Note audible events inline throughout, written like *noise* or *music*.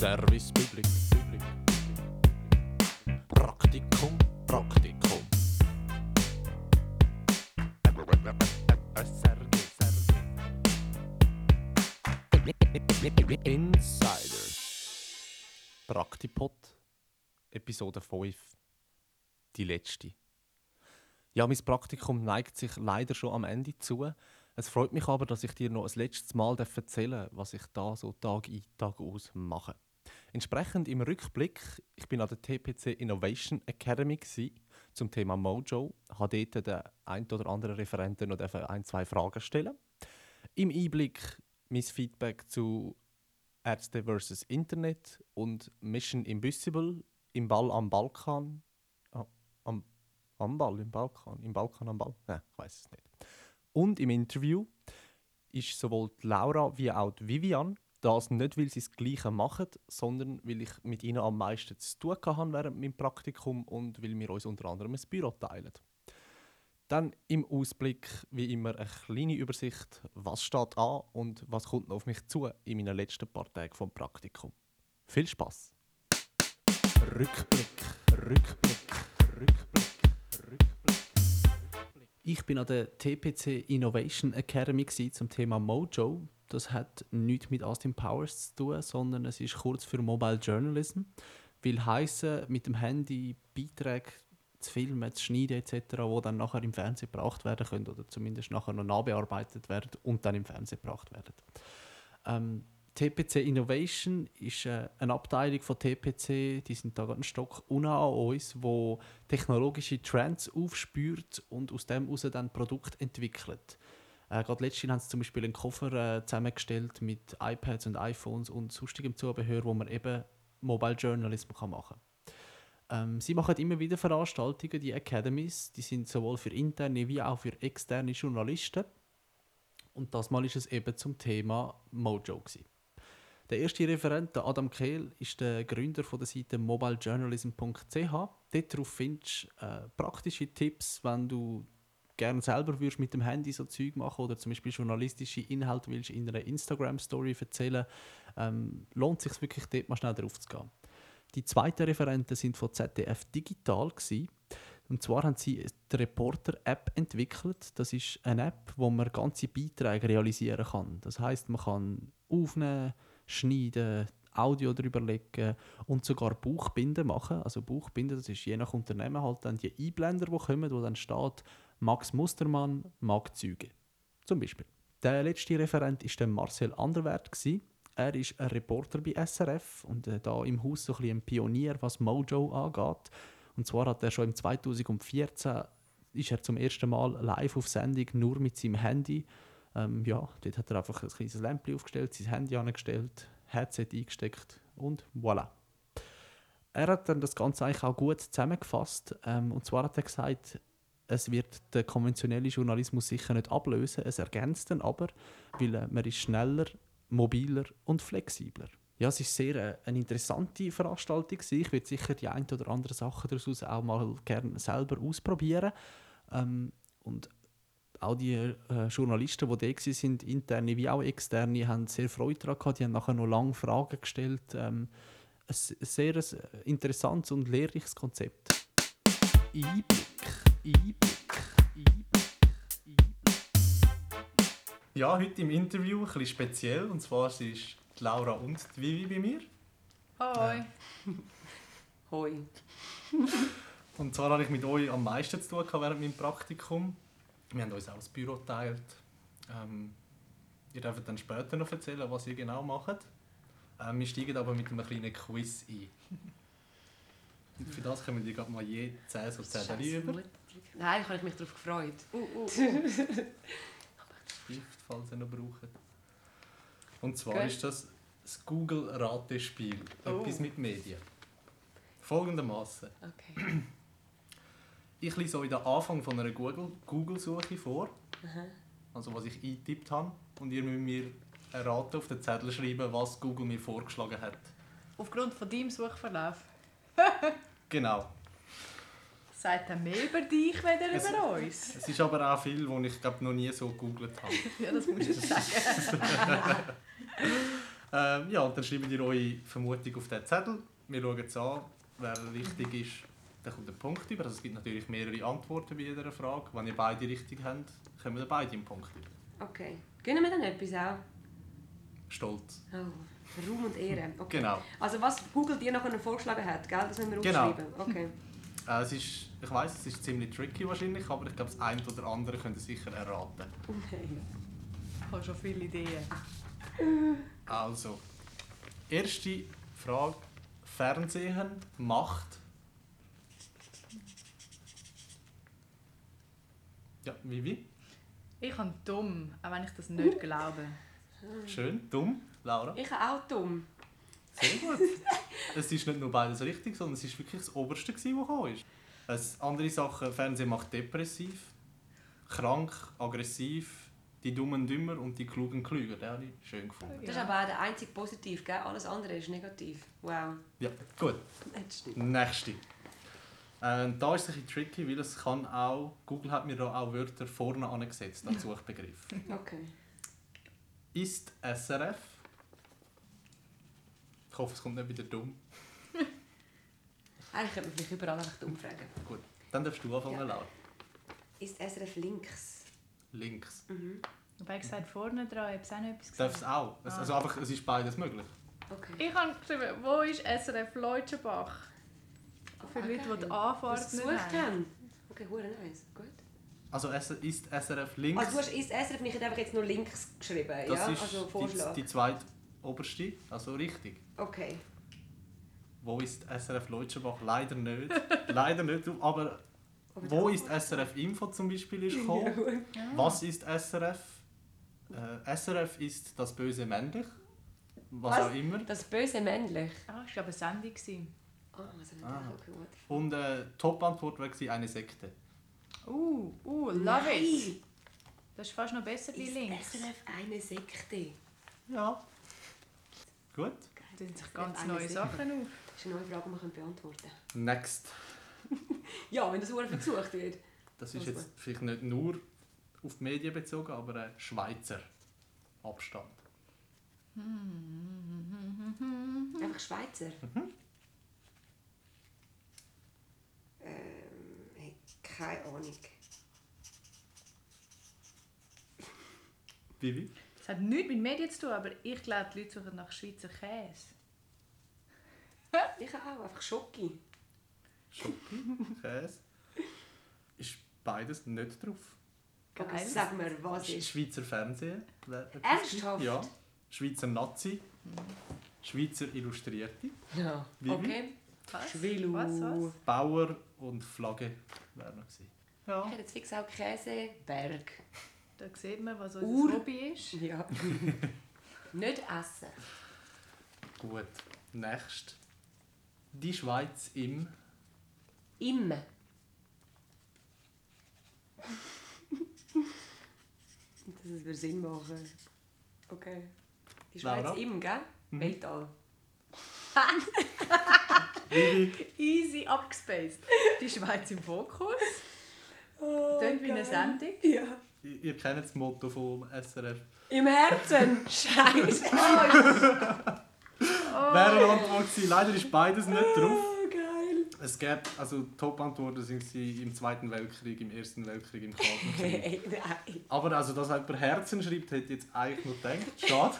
Service Public. Praktikum, Praktikum. Insider. Praktipod, Episode 5. Die letzte. Ja, mein Praktikum neigt sich leider schon am Ende zu. Es freut mich aber, dass ich dir noch ein letztes Mal erzählen darf, was ich da so Tag ein, Tag aus mache. Entsprechend im Rückblick, ich bin an der TPC Innovation Academy gewesen, zum Thema Mojo, habe dort den ein oder anderen Referenten noch ein, zwei Fragen stellen. Im Einblick mein Feedback zu Ärzte vs. Internet und Mission Impossible im Ball am Balkan. Ah, am, am Ball, im Balkan, im Balkan am Ball. Nein, ich weiß es nicht. Und im Interview ist sowohl Laura wie auch Vivian das nicht, weil sie das Gleiche machen, sondern weil ich mit ihnen am meisten zu tun hatte während meinem Praktikum und weil wir uns unter anderem ein Büro teilen. Dann im Ausblick wie immer eine kleine Übersicht, was steht an und was kommt noch auf mich zu in meinen letzten paar Tagen vom Praktikum. Viel Spaß! Rückblick, Rückblick, Rückblick, Rückblick. Ich bin an der TPC Innovation Academy zum Thema Mojo. Das hat nichts mit Austin Powers zu tun, sondern es ist kurz für Mobile Journalism. Will heißen mit dem Handy Beiträge zu filmen, zu schneiden etc., die dann nachher im Fernsehen gebracht werden können oder zumindest nachher noch nachbearbeitet werden und dann im Fernsehen gebracht werden. Ähm, TPC Innovation ist äh, eine Abteilung von TPC, die sind da einen Stock unten an uns, wo technologische Trends aufspürt und aus dem heraus dann Produkt entwickelt. Äh, Gerade letztens haben sie zum Beispiel einen Koffer äh, zusammengestellt mit iPads und iPhones und sonstigem Zubehör, wo man eben Mobile Journalism kann machen kann. Ähm, sie machen immer wieder Veranstaltungen, die Academies, die sind sowohl für interne wie auch für externe Journalisten. Und das Mal ist es eben zum Thema Mojo. Gewesen. Der erste Referent, der Adam Kehl, ist der Gründer von der Seite mobilejournalism.ch. Darauf findest du äh, praktische Tipps, wenn du gerne selber würdest mit dem Handy so Zeug machen oder zum Beispiel journalistische Inhalte willst in einer Instagram-Story erzählen, ähm, lohnt sich wirklich dort mal schnell drauf zu gehen. Die zweiten Referenten sind von ZDF Digital gewesen. Und zwar haben sie die Reporter-App entwickelt. Das ist eine App, wo man ganze Beiträge realisieren kann. Das heißt, man kann aufnehmen, schneiden, Audio drüber legen und sogar Buchbinden machen. Also Buchbinden, das ist je nach Unternehmen halt dann die Einblender, die kommen, wo dann steht Max Mustermann mag Züge. Zum Beispiel. Der letzte Referent war Marcel Anderwert. Er ist ein Reporter bei SRF und äh, da im Haus so ein, ein Pionier, was Mojo angeht. Und zwar hat er schon im 2014 ist er zum ersten Mal live auf Sendung nur mit seinem Handy. Ähm, ja, dort hat er einfach ein kleines Lämpchen aufgestellt, sein Handy angestellt, Headset eingesteckt und voilà. Er hat dann das Ganze eigentlich auch gut zusammengefasst. Ähm, und zwar hat er gesagt, es wird den konventionellen Journalismus sicher nicht ablösen, es ergänzt ihn aber, weil äh, man ist schneller, mobiler und flexibler. Ja, es ist sehr äh, eine interessante Veranstaltung. Ich würde sicher die ein oder andere Sachen daraus auch mal gerne selber ausprobieren. Ähm, und auch die äh, Journalisten, die da sind, interne wie auch externe, haben sehr Freude daran gehabt. Die haben nachher noch lange Fragen gestellt. Ähm, ein sehr interessantes und lehrreiches Konzept. Ja, heute im Interview ein bisschen speziell. Und zwar sind Laura und die Vivi bei mir. Hoi. *laughs* Hoi. *laughs* und zwar habe ich mit euch am meisten zu tun während meinem Praktikum. Wir haben uns auch das Büro geteilt. Ähm, ihr dürft dann später noch erzählen, was ihr genau macht. Ähm, wir steigen aber mit einem kleinen Quiz ein. Und für das können wir gerade mal je 10 so Zettel über. Nein, habe ich mich darauf gefreut. Uh, uh, uh. Stift, falls ihr noch braucht. Und zwar okay. ist das das Google-Ratespiel. Oh. Etwas mit Medien. Folgendermaßen. Okay. Ich lese euch den Anfang von einer Google-Suche vor. Aha. Also was ich eingetippt habe. Und ihr müsst mir erraten, auf den Zettel schreiben, was Google mir vorgeschlagen hat. Aufgrund von deinem Suchverlauf? *laughs* genau. Sagt er mehr über dich, weder es, über uns? Es ist aber auch viel, was ich glaub, noch nie so gegoogelt habe. *laughs* ja, das musst du sagen. *laughs* Ähm, ja, und dann schreibt ihr eure Vermutung auf den Zettel. Wir schauen es an. Wer richtig ist, dann kommt der Punkt über. Also es gibt natürlich mehrere Antworten bei jeder Frage. Wenn ihr beide richtig habt, kommen wir beide einen Punkt über. Okay. Gönnen wir dann etwas auch? Stolz. Oh, Ruhm und Ehre. Okay. Genau. Also was Google dir nachher vorgeschlagen hat, gell? das müssen wir Genau. aufschreiben. Okay. *laughs* Äh, es ist, ich weiß, es ist ziemlich tricky wahrscheinlich, aber ich glaube, das eine oder andere könnt ihr sicher erraten. Oh nein. Ich habe schon viele Ideen. *laughs* Also, erste Frage. Fernsehen macht. Ja, Vivi. Ich habe dumm, auch wenn ich das nicht glaube. Schön. Dumm. Laura. Ich auch dumm. Sehr gut. *laughs* es ist nicht nur beides richtig, sondern es ist wirklich das Oberste, gewesen, was gekommen ist. Es, andere Sachen, Fernsehen macht depressiv, krank, aggressiv, die Dummen dümmer und die Klugen klüger. Den habe ich schön gefunden. Das ist aber auch der einzige positiv, gell? Alles andere ist negativ. Wow. Ja, gut. Das stimmt. Nächste. Ähm, da ist es ein bisschen tricky, weil es kann auch, Google hat mir da auch Wörter vorne angesetzt als *laughs* Suchbegriff. Okay. Ist SRF? Ich hoffe, es kommt nicht wieder dumm. Eigentlich könnte man vielleicht überall einfach dumm fragen. Gut, dann darfst du anfangen, Ja. Laura. Ist SRF links? Links. Mhm. Wobei ich gesagt vorne dran, ich habe auch noch etwas Darf es gesagt. auch? Es, Ah. also einfach, es ist beides möglich. Okay. Ich habe geschrieben, wo ist SRF Leutschenbach? Für Ah, Leute, die die Anfahrt nicht gesucht haben. Okay, hure nice. Gut. Also ist SRF links. Also du hast ist SRF nicht einfach jetzt nur links geschrieben, das ja? ist Also die, Vorschlag. die zweite oberste, also richtig. Okay. Wo ist SRF Leutschenbach? Leider nicht. *laughs* Leider nicht, aber Aber wo ist SRF Info zum Beispiel ist *laughs* gekommen? Ja. Was ist SRF? Äh, SRF ist das böse männlich. Was, Was? auch immer. Das böse männlich. Ah, ich glaube, eine Sendung. gewesen. Ah, also nicht Ah. Und äh, Top-Antwort war eine Sekte. Uh, uh, love Nein! it. Das ist fast noch besser wie Ist links. SRF eine Sekte? Ja. Gut. Da sind sich ganz neue. Sachen auf. Das ist eine neue Frage, die wir beantworten können. Next. *laughs* Ja, wenn das Uhr versucht wird. Das ist Was jetzt vielleicht nicht nur auf die Medien bezogen, aber ein Schweizer Abstand. *laughs* Einfach Schweizer. Mhm. Ähm, keine Ahnung. Vivi? Hat nichts mit Medien zu tun, aber ich glaube, die Leute suchen nach Schweizer Käse. Ich auch, einfach Schoki. Schoki? Käse? Ist beides nicht drauf. Okay, Geil. sag mir, was ist. Schweizer Fernsehen. Ernsthaft? Ja. Schweizer Nazi. Schweizer Illustrierte. Ja. Vivi? Okay. Was? Schwilu. Was, was? Bauer und Flagge wäre noch gewesen. Ich Ja. hätte jetzt fix auch Käse, Berg. Da sieht man, was unser Ur- Hobby ist. Ja. *laughs* Nicht essen. Gut. Nächst. Die Schweiz im. Im. Das würde Sinn machen. Okay. Die Schweiz Laura? im, gell? Mhm. Weltall. *laughs* Easy abgespaced. Die Schweiz im Fokus. Oh, Tönt wie eine Sendung. Ja. Ihr, kennt das Motto vom SRF. Im Herzen. *laughs* Scheiße. Oh. *laughs* Wäre eine Antwort gewesen. Leider ist beides nicht drauf. Oh, geil. Es gab, also Top-Antworten sind sie im Zweiten Weltkrieg, im Ersten Weltkrieg, im Kalten *laughs* Krieg. Hey, nein. Aber also, dass jemand Herzen schreibt, hätte ich jetzt eigentlich noch gedacht. Schade.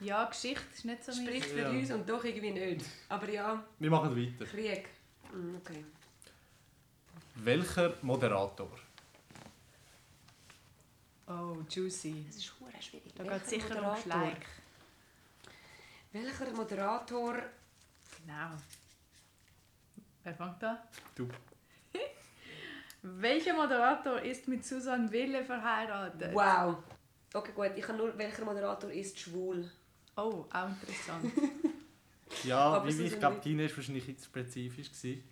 Ja, Geschichte ist nicht so Spricht für Ja. uns und doch irgendwie nicht. Aber ja, Wir machen weiter. Krieg. Mm, Okay. Welcher Moderator? Oh, juicy. Das ist hure schwierig. Da Welcher geht sicher um Moderator? Schleik. Welcher Moderator? Genau. Wer fängt an? Du. *laughs* Welcher Moderator ist mit Susanne Wille verheiratet? Wow. Okay, gut. Ich kann nur, welcher Moderator ist schwul? Oh, auch interessant. *laughs* Ja, Aber Vivi, ich glaube, deine war wahrscheinlich spezifisch. Gewesen.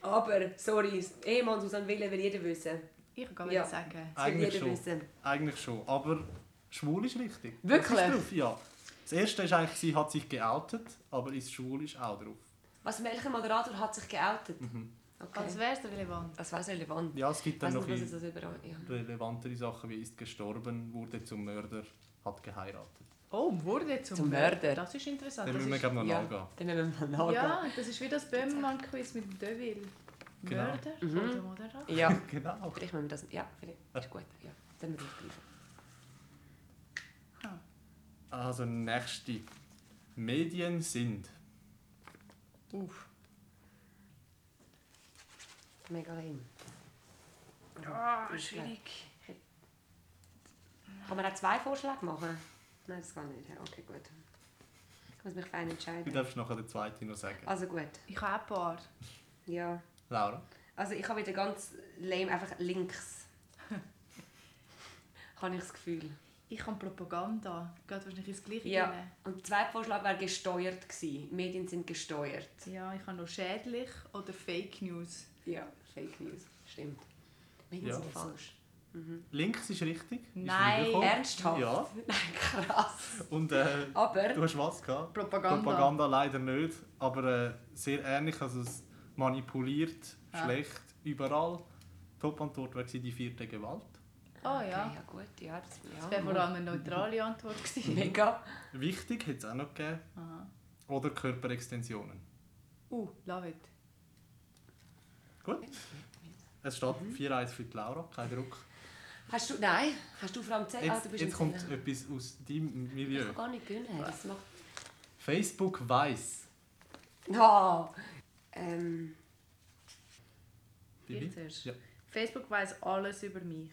Aber, sorry, Ehemann Susanne Wille will jeder wissen. Ich kann Ja. ja. sagen. Das Eigentlich schon. wissen. Eigentlich schon. Aber schwul ist richtig. Wirklich? Das ist drauf, ja. Das erste ist eigentlich, sie hat sich geoutet, aber ist schwul ist auch drauf. Was, welcher Moderator hat sich geoutet? Mhm. Okay. Als wäre es relevant. das wäre relevant. Ja, es gibt Ich dann noch nicht. Ja. relevantere Sachen wie ist gestorben, wurde zum Mörder, hat geheiratet. Oh, wurde zum, Zum Mörder. Das ist interessant. Dann Das müssen wir ist, glaube noch ja. nachgehen. Dann müssen wir mal nachgehen. ja, das ist wie das Böhmermann-Quiz mit dem Deville. Genau. Mörder Mhm. oder Moderat? Ja. *laughs* Genau. Vielleicht müssen wir das... Ja, vielleicht. Ist gut. Ja. Dann müssen wir aufgreifen. Also nächste. Medien sind. Uff. Mega lame. Ah, Ist schwierig. Kann man auch zwei Vorschläge machen? Nein, das kann nicht. Ja, Okay, gut. Ich muss mich fein Du entscheiden. darfst nachher den zweiten noch sagen. Also gut. Ich habe ein paar. Ja. Laura? Also ich habe wieder ganz lame, einfach links. *laughs* habe ich das Gefühl. Ich habe Propaganda. Geht wahrscheinlich ins Gleiche Ja. rein. Und der zweite Vorschlag wäre gesteuert gewesen. Medien sind gesteuert. Ja, ich habe noch schädlich oder Fake News. Ja, Fake News. Stimmt. Medien Ja. sind falsch. Links ist richtig. Ist Nein, reingekommen. Ernsthaft? Ja. *laughs* Krass. Und äh, Aber du hast was gehabt? Propaganda. Propaganda leider nicht, aber äh, sehr ähnlich. Also es manipuliert, Ah. schlecht, überall. Top-Antwort wäre die vierte Gewalt. Oh Okay, ja. ja gut, ja. Das, ja. Das wäre vor allem eine neutrale Antwort gewesen. *laughs* Mega. Wichtig hätte es auch noch gegeben. Aha. Oder Körperextensionen. Uh, love it. Gut. Es steht Mhm. 4-1 für die Laura, kein Druck. Hast du... Nein. Hast du vor allem? Ah, Jetzt, du bist jetzt kommt Zählen. etwas aus deinem Ich Milieu. kann gar nicht gewinnen. Das macht... Facebook weiss. Oh. Ähm... Bibi? Ich zuerst. Ja. Facebook weiß alles über mich.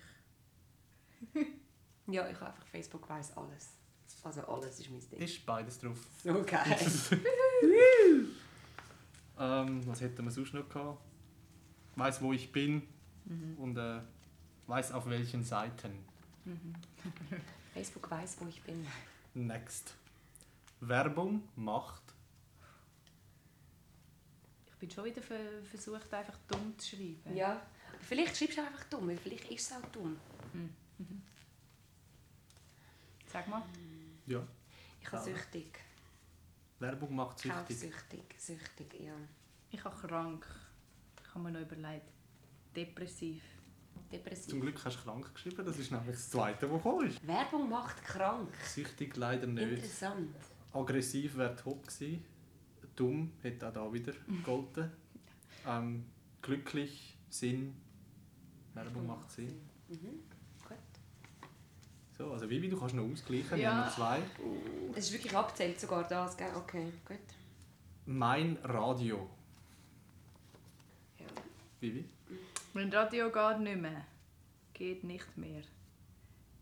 Ja, ich habe einfach Facebook weiss alles. Also alles ist mein Ding. Ist beides drauf. Geil. *laughs* Ähm, was hätten wir sonst noch gehabt? Weiß, wo ich bin Mhm. und äh, weiß auf welchen Seiten. *laughs* Facebook weiß, wo ich bin. Next. Werbung macht. Ich bin schon wieder ver- versucht, einfach dumm zu schreiben. Ja. Aber Vielleicht schreibst du einfach dumm, weil vielleicht ist es auch dumm. Sag mal. Ja. Ich habe süchtig. Werbung macht süchtig. Kaufsüchtig. Süchtig, ja. Ich habe krank. Ich habe mir noch überlegt. Depressiv. Depressiv. Zum Glück hast du krank geschrieben, das ist nämlich das zweite, was gekommen ist. Werbung macht krank. Süchtig leider nicht. Interessant. Aggressiv wäre top gewesen. Dumm hätte auch da wieder gegolten. Ähm, glücklich, Sinn. Werbung macht Sinn. Mhm. Gut. So, also Vivi, du kannst noch ausgleichen. Wir haben noch zwei. Es ist wirklich abzählt sogar das, gell? Okay, gut. Mein Radio. Ja. Vivi? Mein Radio geht nicht mehr. Geht nicht mehr.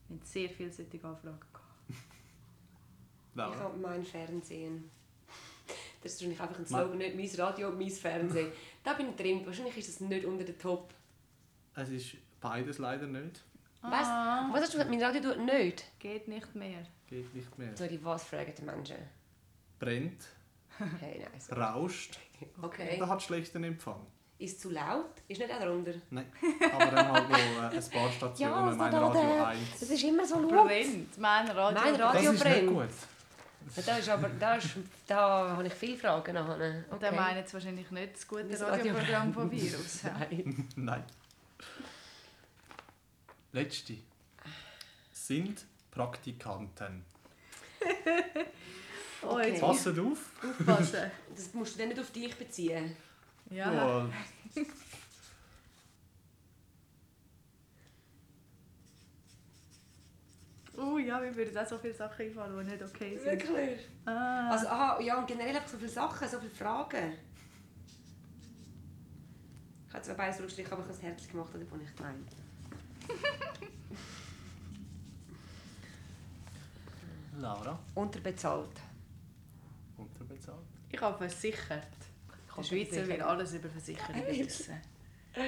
Wir haben sehr viele solche Anfragen gehabt. Ich habe mein Fernsehen. Das ist wahrscheinlich einfach ein Slogan, nicht mein Radio, mein Fernsehen. *laughs* Da bin ich drin. Wahrscheinlich ist es nicht unter den Top. Es ist beides leider nicht. Was? Ah, Was hast du gesagt? Mein Radio tut nicht? geht nicht mehr. Geht nicht mehr. Sorry, was fragen die Menschen? Brennt, *laughs* Hey, nein. So. rauscht *laughs* Okay. oder hat schlechten Empfang. Ist zu laut? Ist nicht auch darunter? Nein. Aber dann halt noch äh, ein paar Stationen. so mein da, Radio da. 1. Das ist immer so laut. Brennt. Mein Radio. Mein Radio Das ist nicht brennt. gut. Ja, Da, ist aber, da, ist, da habe ich viele Fragen nachher. Und der meint jetzt wahrscheinlich nicht das gute Das Radio- Radioprogramm von *laughs* Virus. Nein. Nein. Letzte. Sind Praktikanten. *laughs* Jetzt Okay. Passet auf. aufpassen. Das musst du dann nicht auf dich beziehen. Ja. Oh, *laughs* Oh ja, mir würden auch so viele Sachen einfallen, die nicht okay sind. Wirklich? Ah. Also, aha, ja, und generell einfach so viele Sachen, so viele Fragen. Ich habe zwar beides aber ich habe es herzlich gemacht, das ich gemeint. *laughs* Laura. Unterbezahlt. Unterbezahlt. ich habe versichert. Der Schweizer will alles über Versicherungen wissen.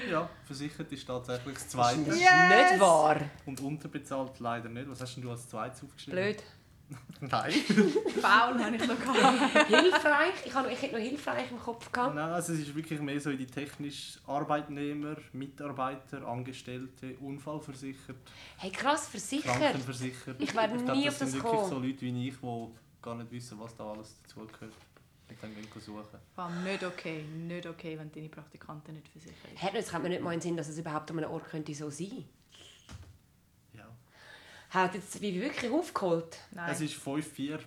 Ja, versichert ist tatsächlich das Das Zweite. ist Yes! nicht wahr. Und unterbezahlt leider nicht. Was hast denn du als Zweites aufgeschrieben? Blöd. *laughs* Nein. Faul habe ich noch gehabt. hilfreich. Ich, habe, ich hätte noch hilfreich im Kopf gehabt. Nein, also es ist wirklich mehr so in die technisch Arbeitnehmer, Mitarbeiter, Angestellte, Unfallversichert, Hey, krass, versichert. Krankenversichert. Ich glaub, nie das auf das sind wirklich so Leute wie ich, die gar nicht wissen, was da alles dazugehört. Und dann gehen suchen. Vor allem nicht okay. Nicht okay, wenn deine Praktikanten nicht versichert sind. Jetzt kommt mir nicht mal in den Sinn, dass es überhaupt an einem Ort könnte so sein Ja. Hat jetzt Vivi wirklich aufgeholt? Nein. Es ist 5-4.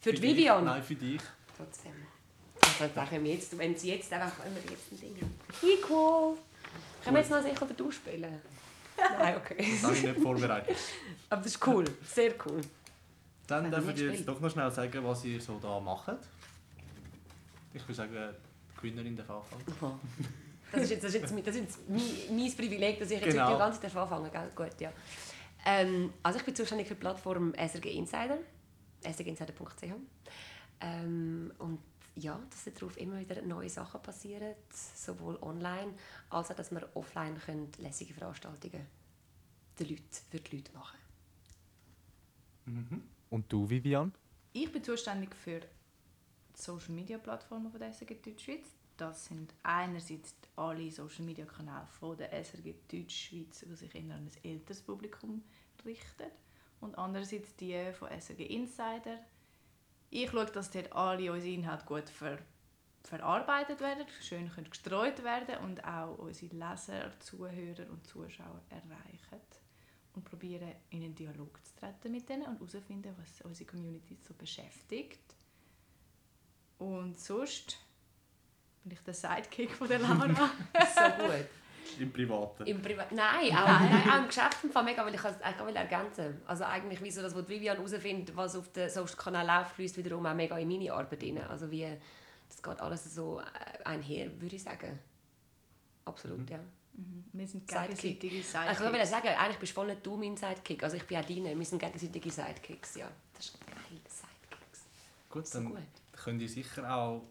Für die dich. Vivian? Nein, für dich. Trotzdem. Also, wenn, wir jetzt, wenn sie jetzt einfach wenn wir jetzt ein Ding. Equal! Können wir jetzt noch sicher du spielen? *laughs* Nein, okay. Das habe ich nicht vorbereitet. Aber das ist cool. Sehr cool. Dann darf wir ich dir nicht jetzt doch noch schnell sagen, was ihr so da macht. Ich würde sagen, die Gewinnerin darf anfangen. Aha. Das ist jetzt, das ist jetzt, mein- das ist jetzt mein, mein Privileg, dass ich jetzt Genau. heute die ganze Zeit anfangen darf. Gut, ja. Ähm, also ich bin zuständig für die Plattform SRG Insider, srginsider.ch. Ähm, und ja, dass darauf immer wieder neue Sachen passieren, sowohl online als auch, dass wir offline können lässige Veranstaltungen den Leuten, für die Leute machen Und du, Vivian? Ich bin zuständig für die Social Media Plattformen von der SRG Deutschschweiz. Das sind einerseits alle Social Media Kanäle von der SRG Deutschschweiz, die sich eher an ein älteres Publikum richten. Und andererseits die von SRG Insider. Ich schaue, dass dort alle unsere Inhalte gut ver verarbeitet werden, schön gestreut werden und auch unsere Leser, Zuhörer und Zuschauer erreichen und probieren in einen Dialog zu treten mit denen und herausfinden, was unsere Community so beschäftigt. Und sonst bin ich der Sidekick von der Laura. *laughs* So gut. Im Privaten. Im Privat nein, auch, nein, auch im Geschäft im Fall mega, weil ich es eigentlich will ergänzen Also eigentlich, wie so das, was die Vivian herausfindet, was auf den Social Kanal läuft, fließt wiederum auch mega in meine Arbeit rein. Also wie, das geht alles so äh, einher, würde ich sagen. Absolut, ja. Mhm. Wir sind Sidekick. gegenseitige Ich wollte Sidekicks. sagen, eigentlich bist voll nicht du mein Sidekick. Also ich bin auch deine. Wir sind gegenseitige Sidekicks, ja. Das ist geil, Sidekicks. Gut, So dann gut. Könnt ihr sicher auch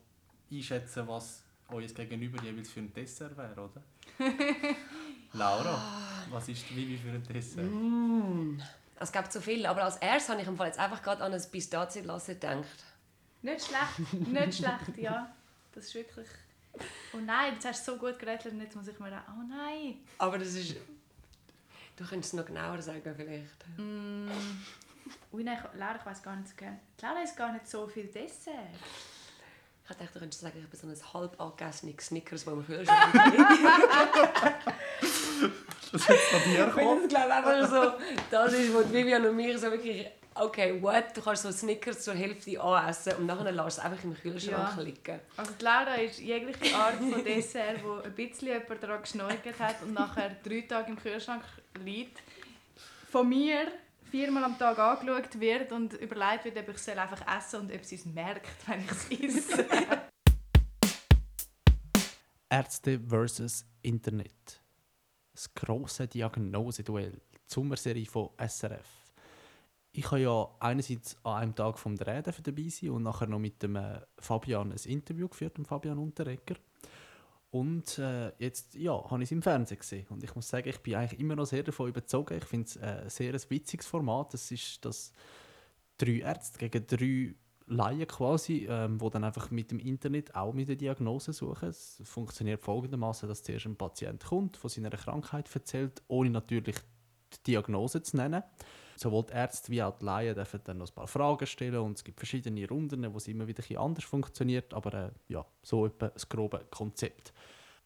einschätzen, was euer Gegenüber jeweils für ein Dessert wäre, oder? *laughs* Laura, was ist Vivi für ein Dessert? Mm. Es gibt so viel, aber als erstes habe ich im Fall jetzt einfach gerade an ein Pistazienlasse gedacht. Nicht schlecht, nicht schlecht, ja. Das ist wirklich... Oh nein, jetzt hast du so gut geredet und jetzt muss ich mir auch... Oh nein! Aber das ist... Du könntest es noch genauer sagen vielleicht. Mm. Ui nein, ich- Laura, ich weiß gar nicht so gerne. Laura ist gar nicht so viel Dessert. Ich dachte, du könntest sagen, ich bin so ein halb angegessenes Snickers, *laughs* das im Kühlschrank liegt. Das ist jetzt von dir Ich gekommen. das glaube einfach so, das ist, wo die Vivian und mir so wirklich, okay, what, du kannst so Snickers zur Hälfte anessen und nachher lässt du es einfach im Kühlschrank Ja. liegen. Also die Laura ist jegliche Art von Dessert, wo ein bisschen jemand daran geschnorchelt hat und nachher drei Tage im Kühlschrank liegt, von mir viermal am Tag angeschaut wird und überlegt wird, ob ich es einfach essen und ob sie es merkt, wenn ich es esse. *laughs* Ärzte versus Internet. Das grosse Diagnoseduell. Die Sommerserie von SRF. Ich habe ja einerseits an einem Tag vom Dreh dabei sein und nachher noch mit dem äh, Fabian ein Interview geführt, dem Fabian Unterrecker. Und äh, jetzt ja, habe ich es im Fernsehen gesehen. Und ich muss sagen, ich bin eigentlich immer noch sehr davon überzogen. Ich finde es äh, ein sehr ein witziges Format. Das ist das drei Ärzte gegen drei Laien quasi, ähm, wo dann einfach mit dem Internet auch mit der Diagnose suchen. Es funktioniert folgendermaßen, dass zuerst ein Patient kommt, von seiner Krankheit erzählt, ohne natürlich die Diagnose zu nennen. Sowohl die Ärzte wie auch die Laien dürfen dann noch ein paar Fragen stellen und es gibt verschiedene Runden, wo es immer wieder ein bisschen anders funktioniert, aber äh, ja, so etwa das grobe Konzept.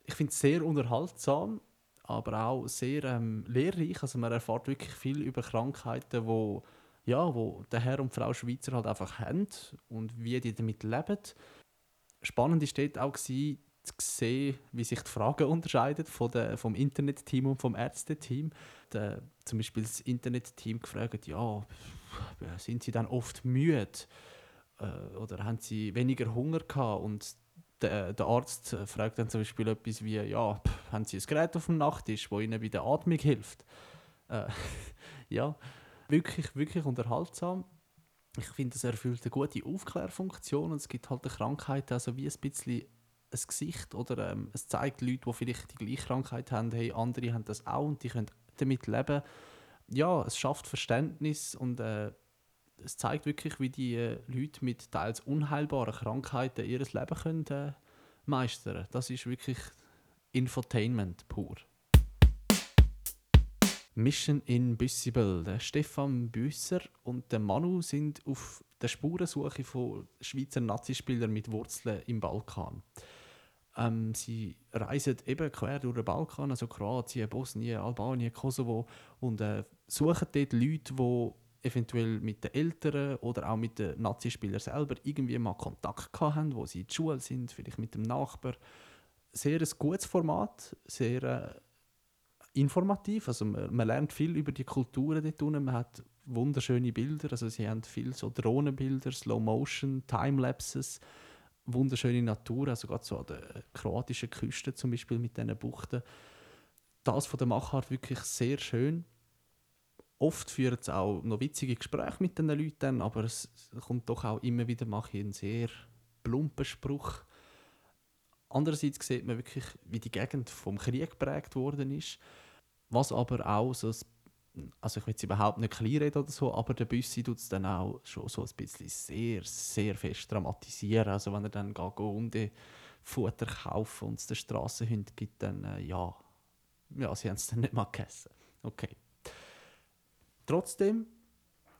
Ich finde es sehr unterhaltsam, aber auch sehr ähm, lehrreich. Also man erfährt wirklich viel über Krankheiten, wo ja, wo der Herr und Frau Schweizer halt einfach haben und wie die damit leben. Spannend war dort auch, zu sehen, wie sich die Fragen unterscheiden von der, vom Internetteam und vom Ärzteteam. Da, zum Beispiel das Internetteam gefragt, ja, sind sie dann oft müde äh, oder haben sie weniger Hunger gehabt? Und der, der Arzt äh, fragt dann zum Beispiel etwas wie, ja, haben sie ein Gerät auf dem Nachttisch, das ihnen bei der Atmung hilft? Äh, *laughs* ja, wirklich, wirklich unterhaltsam. Ich finde, es erfüllt eine gute Aufklärfunktion und es gibt halt eine Krankheit, also wie ein bisschen ein Gesicht oder ähm, es zeigt Leute, die vielleicht die gleiche Krankheit haben, hey, andere haben das auch und die können damit leben. Ja, es schafft Verständnis und äh, es zeigt wirklich, wie die äh, Leute mit teils unheilbaren Krankheiten ihr Leben können, äh, meistern. Das ist wirklich Infotainment pur. Mission Invisible. Der Stefan Büsser und der Manu sind auf der Spurensuche von Schweizer Nazispielern mit Wurzeln im Balkan. Ähm, sie reisen eben quer durch den Balkan, also Kroatien, Bosnien, Albanien, Kosovo und äh, suchen dort Leute, die eventuell mit den Eltern oder auch mit den Nazispielern selber irgendwie mal Kontakt haben, wo sie in der Schule sind, vielleicht mit dem Nachbar. Sehr ein gutes Format, sehr äh, informativ. Also man, man, lernt viel über die Kulturen dort unten. Man hat wunderschöne Bilder. Also sie haben viel so Drohnenbilder, Slow Motion, Timelapses, wunderschöne Natur. Also gerade so an der kroatischen Küste zum Beispiel mit diesen Buchten. Das von der Machart wirklich sehr schön. Oft führen es auch noch witzige Gespräche mit den Leuten, aber es kommt doch auch immer wieder mal ein sehr plumper Spruch. Andererseits sieht man wirklich, wie die Gegend vom Krieg geprägt worden ist. Was aber auch so ein, also ich will jetzt überhaupt nicht kleinreden oder so, aber der Büssi tut es dann auch schon so ein bisschen sehr, sehr fest dramatisieren. Also wenn er dann geht, Hunde Futter kaufen und es den Strassenhund gibt, dann äh, ja, ja, sie haben es dann nicht mal gegessen. Okay. Trotzdem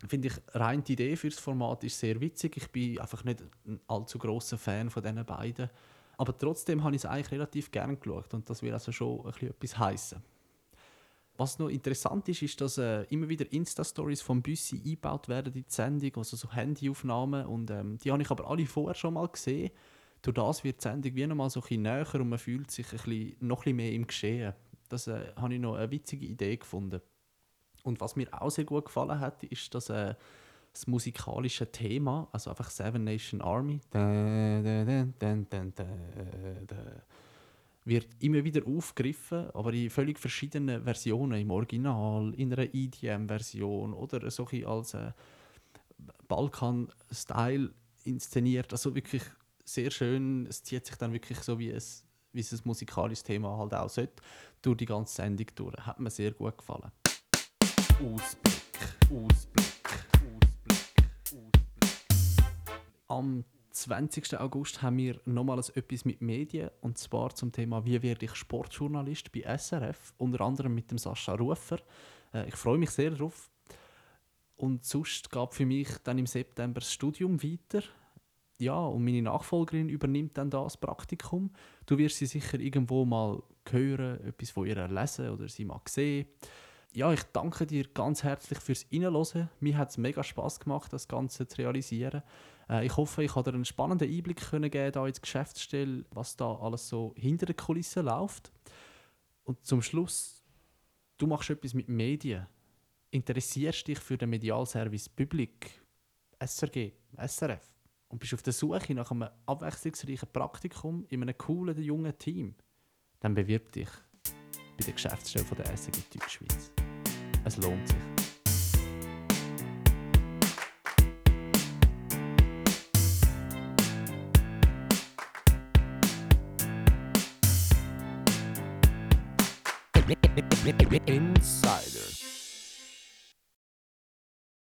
finde ich rein die Idee für das Format ist sehr witzig. Ich bin einfach nicht ein allzu großer Fan von diesen beiden. Aber trotzdem habe ich es eigentlich relativ gern geschaut und das will also schon ein bisschen etwas heißen. Was noch interessant ist, ist, dass äh, immer wieder Insta-Stories vom Büssi eingebaut werden in die Sendung, also so Handyaufnahmen. Und ähm, die habe ich aber alle vorher schon mal gesehen. Durch das wird die Sendung wie nochmal so ein bisschen näher und man fühlt sich ein bisschen, noch ein bisschen mehr im Geschehen. Das äh, habe ich noch eine witzige Idee gefunden. Und was mir auch sehr gut gefallen hat, ist, dass äh, das musikalische Thema, also einfach Seven Nation Army, da, da, da, wird immer wieder aufgegriffen, aber in völlig verschiedenen Versionen, im Original, in einer EDM-Version oder so als äh, Balkan-Style inszeniert. Also wirklich sehr schön. Es zieht sich dann wirklich so, wie es, wie ein musikalisches Thema halt auch sollte, durch die ganze Sendung durch. Hat mir sehr gut gefallen. Ausblick, Ausblick, Ausblick, Ausblick. Am 20. August haben wir nochmals etwas mit Medien und zwar zum Thema «Wie werde ich Sportjournalist?» bei SRF, unter anderem mit dem Sascha Rufer. Äh, ich freue mich sehr darauf. Und sonst gab für mich dann im September das Studium weiter. Ja, und meine Nachfolgerin übernimmt dann das Praktikum. Du wirst sie sicher irgendwo mal hören, etwas von ihr lesen oder sie mal sehen ja, ich danke dir ganz herzlich fürs Reinhören. Mir hat es mega Spass gemacht, das Ganze zu realisieren. Äh, ich hoffe, ich konnte dir einen spannenden Einblick können geben da ins Geschäftsstelle, was da alles so hinter den Kulissen läuft. Und zum Schluss, du machst etwas mit Medien. Interessierst dich für den Medialservice Public, SRG, SRF und bist auf der Suche nach einem abwechslungsreichen Praktikum in einem coolen, jungen Team, dann bewirb dich bei der Geschäftsstelle der SRG Deutschschweiz. Es lohnt sich. Insider